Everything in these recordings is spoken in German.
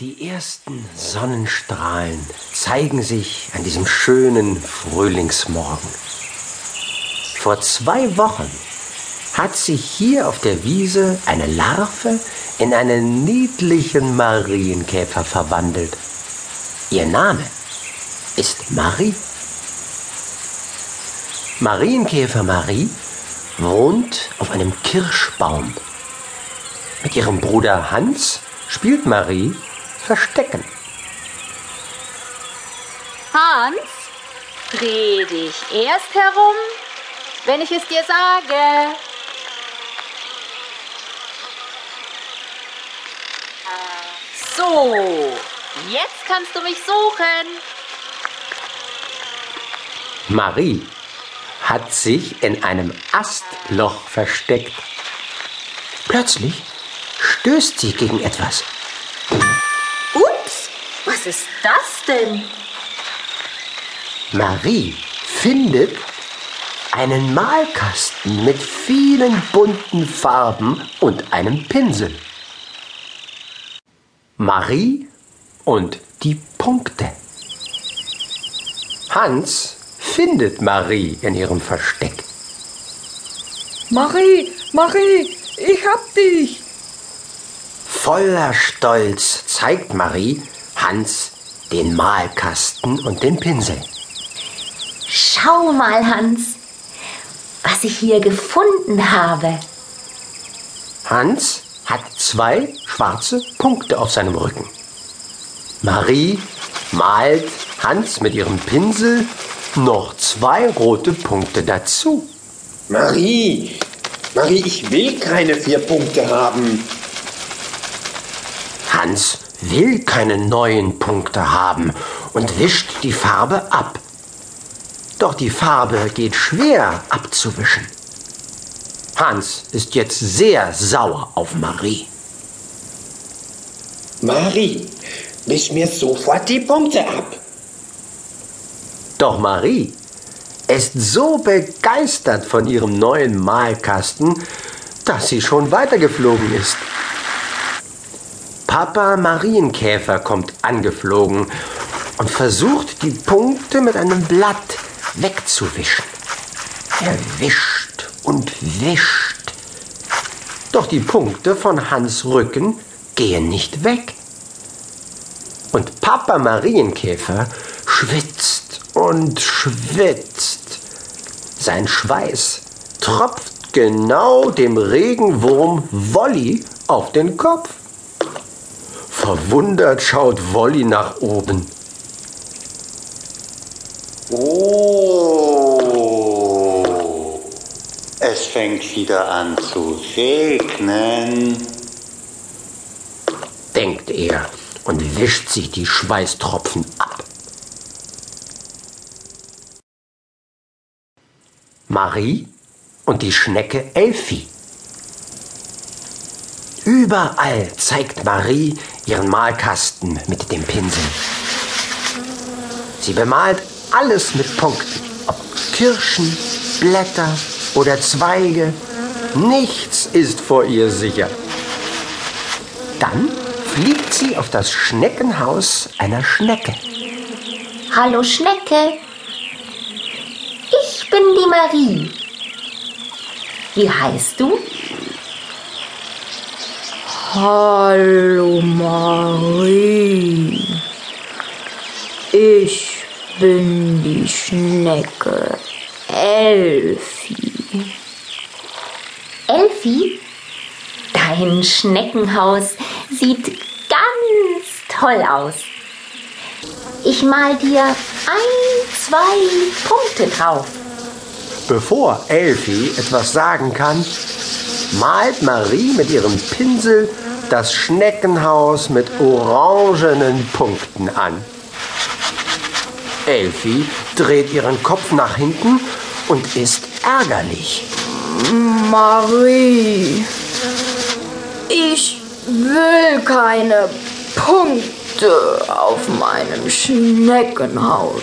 Die ersten Sonnenstrahlen zeigen sich an diesem schönen Frühlingsmorgen. Vor zwei Wochen hat sich hier auf der Wiese eine Larve in einen niedlichen Marienkäfer verwandelt. Ihr Name ist Marie. Marienkäfer Marie wohnt auf einem Kirschbaum. Mit ihrem Bruder Hans spielt Marie verstecken. Hans, dreh dich erst herum, wenn ich es dir sage. So, jetzt kannst du mich suchen. Marie hat sich in einem Astloch versteckt. Plötzlich stößt sie gegen etwas. Was ist das denn? Marie findet einen Malkasten mit vielen bunten Farben und einem Pinsel. Marie und die Punkte. Hans findet Marie in ihrem Versteck. Marie, Marie, ich hab dich! Voller Stolz zeigt Marie, Hans den Malkasten und den Pinsel. Schau mal, Hans, was ich hier gefunden habe. Hans hat zwei schwarze Punkte auf seinem Rücken. Marie malt Hans mit ihrem Pinsel noch zwei rote Punkte dazu. Marie, Marie, ich will keine vier Punkte haben. Hans will keine neuen Punkte haben und wischt die Farbe ab. Doch die Farbe geht schwer abzuwischen. Hans ist jetzt sehr sauer auf Marie. Marie, wisch mir sofort die Punkte ab. Doch Marie ist so begeistert von ihrem neuen Malkasten, dass sie schon weitergeflogen ist. Papa Marienkäfer kommt angeflogen und versucht, die Punkte mit einem Blatt wegzuwischen. Er wischt und wischt. Doch die Punkte von Hans Rücken gehen nicht weg. Und Papa Marienkäfer schwitzt und schwitzt. Sein Schweiß tropft genau dem Regenwurm Wolli auf den Kopf. Verwundert schaut Wolli nach oben. Oh, es fängt wieder an zu regnen, denkt er und wischt sich die Schweißtropfen ab. Marie und die Schnecke Elfi. Überall zeigt Marie ihren Malkasten mit dem Pinsel. Sie bemalt alles mit Punkten, ob Kirschen, Blätter oder Zweige. Nichts ist vor ihr sicher. Dann fliegt sie auf das Schneckenhaus einer Schnecke. Hallo Schnecke, ich bin die Marie. Wie heißt du? Hallo Marie. Ich bin die Schnecke Elfi. Elfi? Dein Schneckenhaus sieht ganz toll aus. Ich mal dir ein, zwei Punkte drauf. Bevor Elfi etwas sagen kann, malt Marie mit ihrem Pinsel das Schneckenhaus mit orangenen Punkten an. Elfi dreht ihren Kopf nach hinten und ist ärgerlich. Marie, ich will keine Punkte auf meinem Schneckenhaus.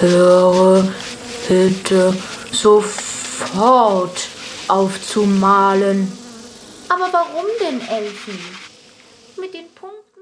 Höre bitte sofort aufzumalen. Aber warum denn, Elfi? Mit den